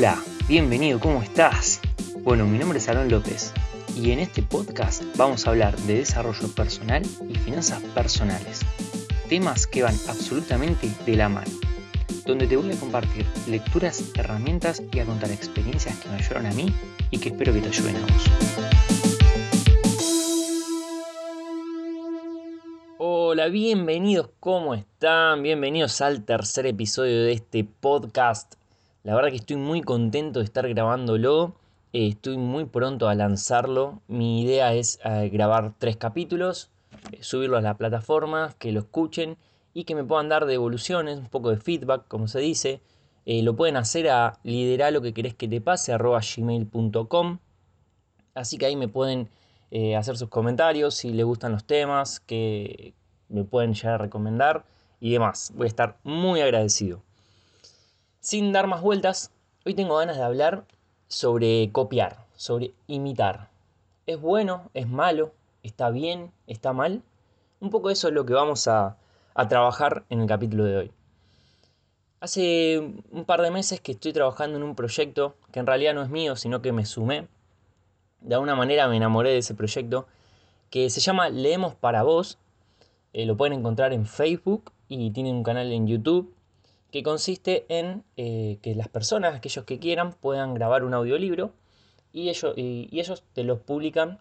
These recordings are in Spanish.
Hola, bienvenido, ¿cómo estás? Bueno, mi nombre es Aaron López y en este podcast vamos a hablar de desarrollo personal y finanzas personales, temas que van absolutamente de la mano, donde te voy a compartir lecturas, herramientas y a contar experiencias que me ayudaron a mí y que espero que te ayuden a vos. Hola, bienvenidos, ¿cómo están? Bienvenidos al tercer episodio de este podcast la verdad que estoy muy contento de estar grabándolo. Eh, estoy muy pronto a lanzarlo. Mi idea es eh, grabar tres capítulos, eh, subirlo a la plataforma, que lo escuchen y que me puedan dar devoluciones, un poco de feedback, como se dice. lo pueden hacer a liderar lo que querés que te pase, arroba gmail.com. Así que ahí me pueden hacer sus comentarios si les gustan los temas, que me pueden llegar a recomendar y demás. Voy a estar muy agradecido. Sin dar más vueltas, hoy tengo ganas de hablar sobre copiar, sobre imitar. ¿Es bueno? ¿Es malo? ¿Está bien? ¿Está mal? Un poco eso es lo que vamos a, trabajar en el capítulo de hoy. Hace un par de meses que estoy trabajando en un proyecto que en realidad no es mío, sino que me sumé. De alguna manera me enamoré de ese proyecto que se llama Leemos para vos. Eh, lo pueden encontrar en Facebook y tienen un canal en YouTube que consiste en eh, que las personas, aquellos que quieran, puedan grabar un audiolibro y ellos, y, ellos te los publican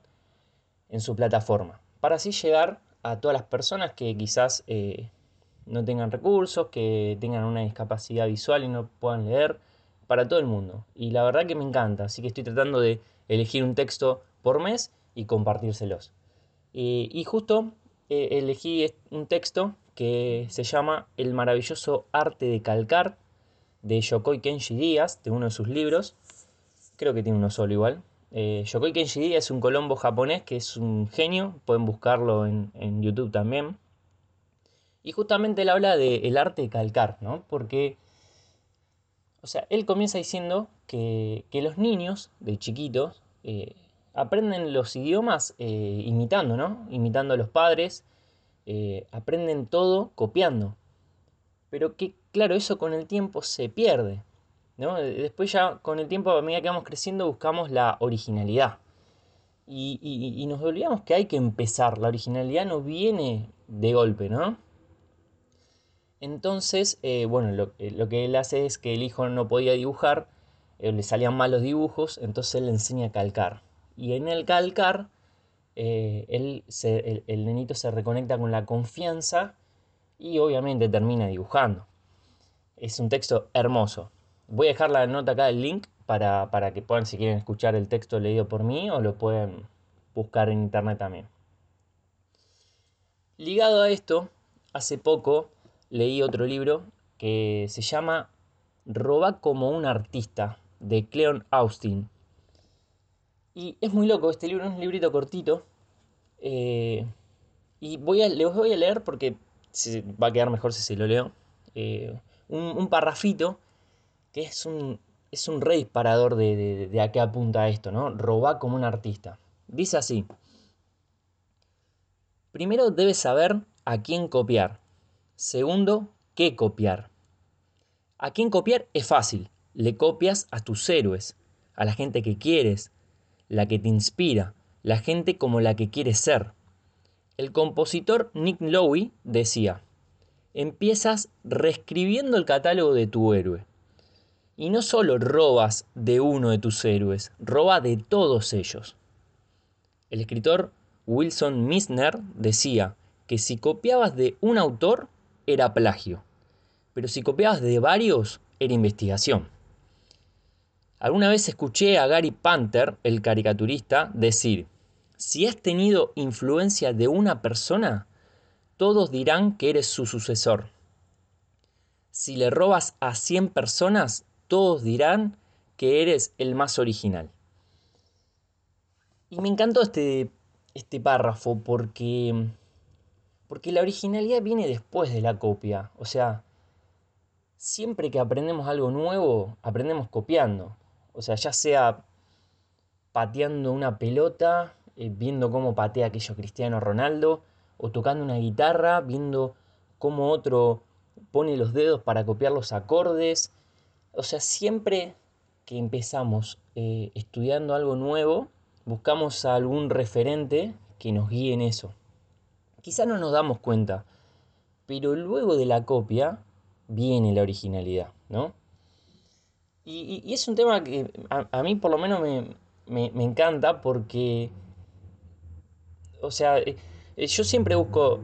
en su plataforma, para así llegar a todas las personas que quizás eh, no tengan recursos, que tengan una discapacidad visual y no puedan leer, para todo el mundo. Y la verdad que me encanta, así que estoy tratando de elegir un texto por mes y compartírselos. y justo eh, elegí un texto que se llama El maravilloso arte de calcar de Yokoi Kenji Díaz, de uno de sus libros. Creo que tiene uno solo igual. Eh, Kenji Díaz es un colombo japonés que es un genio, pueden buscarlo en, YouTube también. Y justamente él habla del arte de calcar, ¿no? Porque, o sea, él comienza diciendo que, los niños de chiquitos eh, aprenden los idiomas eh, imitando, ¿no? Imitando a los padres, eh, aprenden todo copiando. Pero que, claro, eso con el tiempo se pierde. ¿no? Después ya con el tiempo, a medida que vamos creciendo, buscamos la originalidad. Y, nos olvidamos que hay que empezar. La originalidad no viene de golpe, ¿no? Entonces, eh, bueno, lo, lo, que él hace es que el hijo no podía dibujar, eh, le salían malos dibujos, entonces él le enseña a calcar. Y en el calcar eh, él el, nenito se reconecta con la confianza y obviamente termina dibujando. Es un texto hermoso. Voy a dejar la nota acá, el link, para, para que puedan, si quieren escuchar el texto leído por mí, o lo pueden buscar en internet también. Ligado a esto, hace poco leí otro libro que se llama Roba como un artista, de Cleon Austin. Y es muy loco este libro, es un librito cortito. Eh, y voy a, les voy a leer porque se, va a quedar mejor si se lo leo. Eh, un, parrafito que es un, es un re disparador de, de, a qué apunta esto, ¿no? Roba como un artista. Dice así. Primero debes saber a quién copiar. Segundo, qué copiar. A quién copiar es fácil. Le copias a tus héroes, a la gente que quieres, la que te inspira, la gente como la que quieres ser. El compositor Nick Lowe decía, empiezas reescribiendo el catálogo de tu héroe. Y no solo robas de uno de tus héroes, roba de todos ellos. El escritor Wilson Misner decía que si copiabas de un autor era plagio, pero si copiabas de varios era investigación. Alguna vez escuché a Gary Panther, el caricaturista, decir, si has tenido influencia de una persona, todos dirán que eres su sucesor. Si le robas a 100 personas, todos dirán que eres el más original. Y me encantó este, este párrafo porque, porque la originalidad viene después de la copia. O sea, siempre que aprendemos algo nuevo, aprendemos copiando. O sea, ya sea pateando una pelota, eh, viendo cómo patea aquello Cristiano Ronaldo, o tocando una guitarra, viendo cómo otro pone los dedos para copiar los acordes. O sea, siempre que empezamos eh, estudiando algo nuevo, buscamos a algún referente que nos guíe en eso. Quizá no nos damos cuenta, pero luego de la copia viene la originalidad, ¿no? Y, es un tema que a, mí por lo menos me, encanta porque, o sea, eh, eh, yo siempre busco,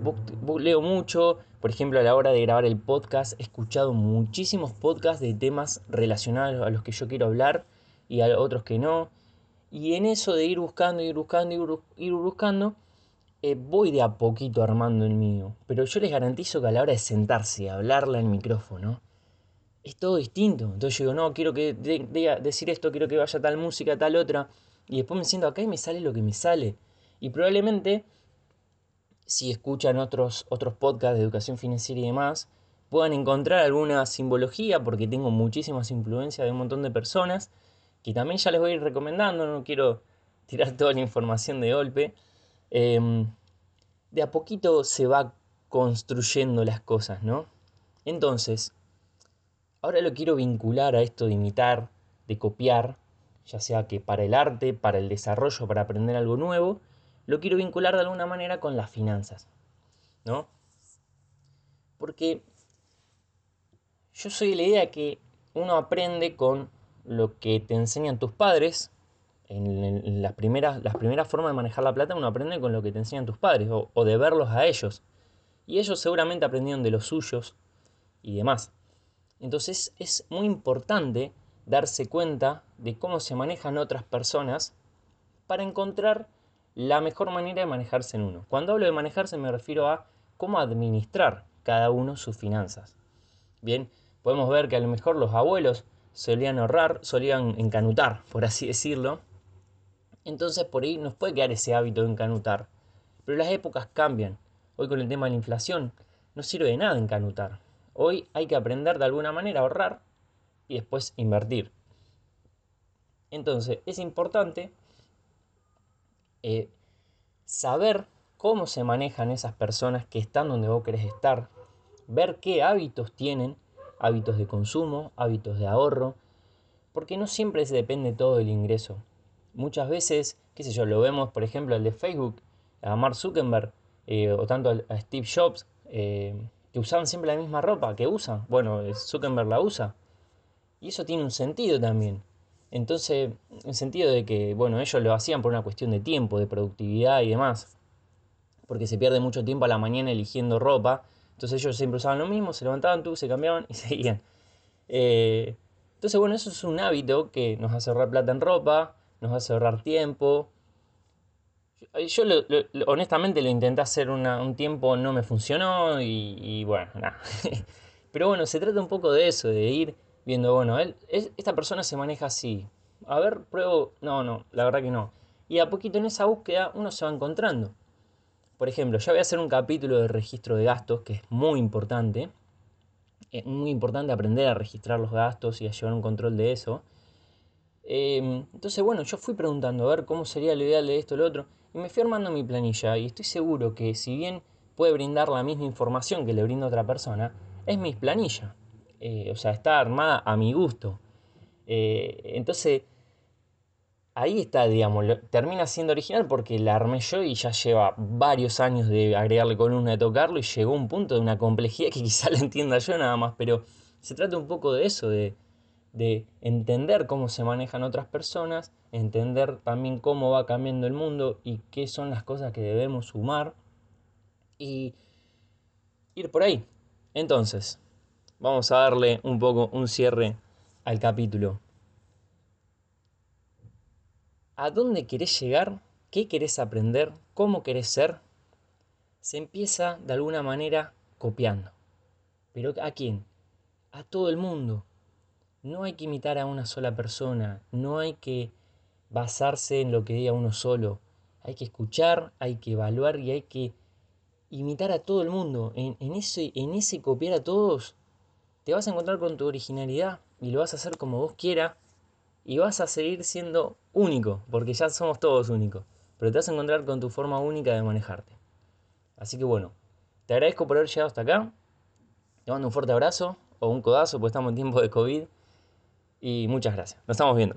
leo mucho, por ejemplo, a la hora de grabar el podcast, he escuchado muchísimos podcasts de temas relacionados a los que yo quiero hablar y a otros que no. Y en eso de ir buscando, ir buscando, ir, buscando, eh, voy de a poquito armando el mío. Pero yo les garantizo que a la hora de sentarse y hablarle al micrófono, es todo distinto. Entonces yo digo, no, quiero que decir esto, quiero que vaya tal música, tal otra. Y después me siento acá y me sale lo que me sale. Y probablemente si escuchan otros, otros podcasts de educación financiera y demás, puedan encontrar alguna simbología, porque tengo muchísimas influencias de un montón de personas, que también ya les voy a ir recomendando, no quiero tirar toda la información de golpe. Em, de a poquito se va construyendo las cosas, ¿no? Entonces, ahora lo quiero vincular a esto de imitar, de copiar, ya sea que para el arte, para el desarrollo, para aprender algo nuevo, lo quiero vincular de alguna manera con las finanzas, ¿no? Porque yo soy de la idea que uno aprende con lo que te enseñan tus padres, en, las, primeras, las primeras formas de manejar la plata, uno aprende con lo que te enseñan tus padres o, o de verlos a ellos. Y ellos seguramente aprendieron de los suyos y demás. Entonces es muy importante darse cuenta de cómo se manejan otras personas para encontrar la mejor manera de manejarse en uno. Cuando hablo de manejarse me refiero a cómo administrar cada uno sus finanzas. Bien, podemos ver que a lo mejor los abuelos solían ahorrar, solían encanutar, por así decirlo. Entonces por ahí nos puede quedar ese hábito de encanutar. Pero las épocas cambian. Hoy con el tema de la inflación no sirve de nada encanutar. Hoy hay que aprender de alguna manera a ahorrar y después invertir. Entonces es importante eh, saber cómo se manejan esas personas que están donde vos querés estar, ver qué hábitos tienen, hábitos de consumo, hábitos de ahorro, porque no siempre se depende todo del ingreso. Muchas veces, qué sé yo, lo vemos, por ejemplo, al de Facebook, a Mark Zuckerberg, eh, o tanto a Steve Jobs, eh, que usaban siempre la misma ropa que usan. Bueno, Zuckerberg la usa. Y eso tiene un sentido también. Entonces, en sentido de que, bueno, ellos lo hacían por una cuestión de tiempo, de productividad y demás, porque se pierde mucho tiempo a la mañana eligiendo ropa, entonces ellos siempre usaban lo mismo, se levantaban, tú, se cambiaban y seguían. Eh, entonces, bueno, eso es un hábito que nos hace ahorrar plata en ropa, nos hace ahorrar tiempo. Yo honestamente lo intenté hacer un tiempo, no me funcionó y, y bueno, nada. Pero bueno, se trata un poco de eso, de ir viendo, bueno, él, esta persona se maneja así. A ver, pruebo. No, no, la verdad que no. Y a poquito en esa búsqueda uno se va encontrando. Por ejemplo, ya voy a hacer un capítulo de registro de gastos que es muy importante. Es muy importante aprender a registrar los gastos y a llevar un control de eso. Em, entonces, bueno, yo fui preguntando a ver cómo sería lo ideal de esto o lo otro. Y me fui armando mi planilla. Y estoy seguro que si bien puede brindar la misma información que le brinda otra persona, es mi planilla. Eh, o sea, está armada a mi gusto. Eh, entonces, ahí está, digamos, termina siendo original porque la armé yo y ya lleva varios años de agregarle columna de tocarlo y llegó un punto de una complejidad que quizá la entienda yo nada más, pero se trata un poco de eso, de, de entender cómo se manejan otras personas, entender también cómo va cambiando el mundo y qué son las cosas que debemos sumar y ir por ahí. Entonces, vamos a darle un poco un cierre al capítulo. ¿A dónde querés llegar? ¿Qué querés aprender? ¿Cómo querés ser? Se empieza de alguna manera copiando. ¿Pero a quién? A todo el mundo. No hay que imitar a una sola persona, no hay que basarse en lo que diga uno solo. Hay que escuchar, hay que evaluar y hay que imitar a todo el mundo. En, ese, en ese copiar a todos te vas a encontrar con tu originalidad y lo vas a hacer como vos quieras y vas a seguir siendo único, porque ya somos todos únicos, pero te vas a encontrar con tu forma única de manejarte. Así que bueno, te agradezco por haber llegado hasta acá, te mando un fuerte abrazo o un codazo, porque estamos en tiempo de COVID. Y muchas gracias. Nos estamos viendo.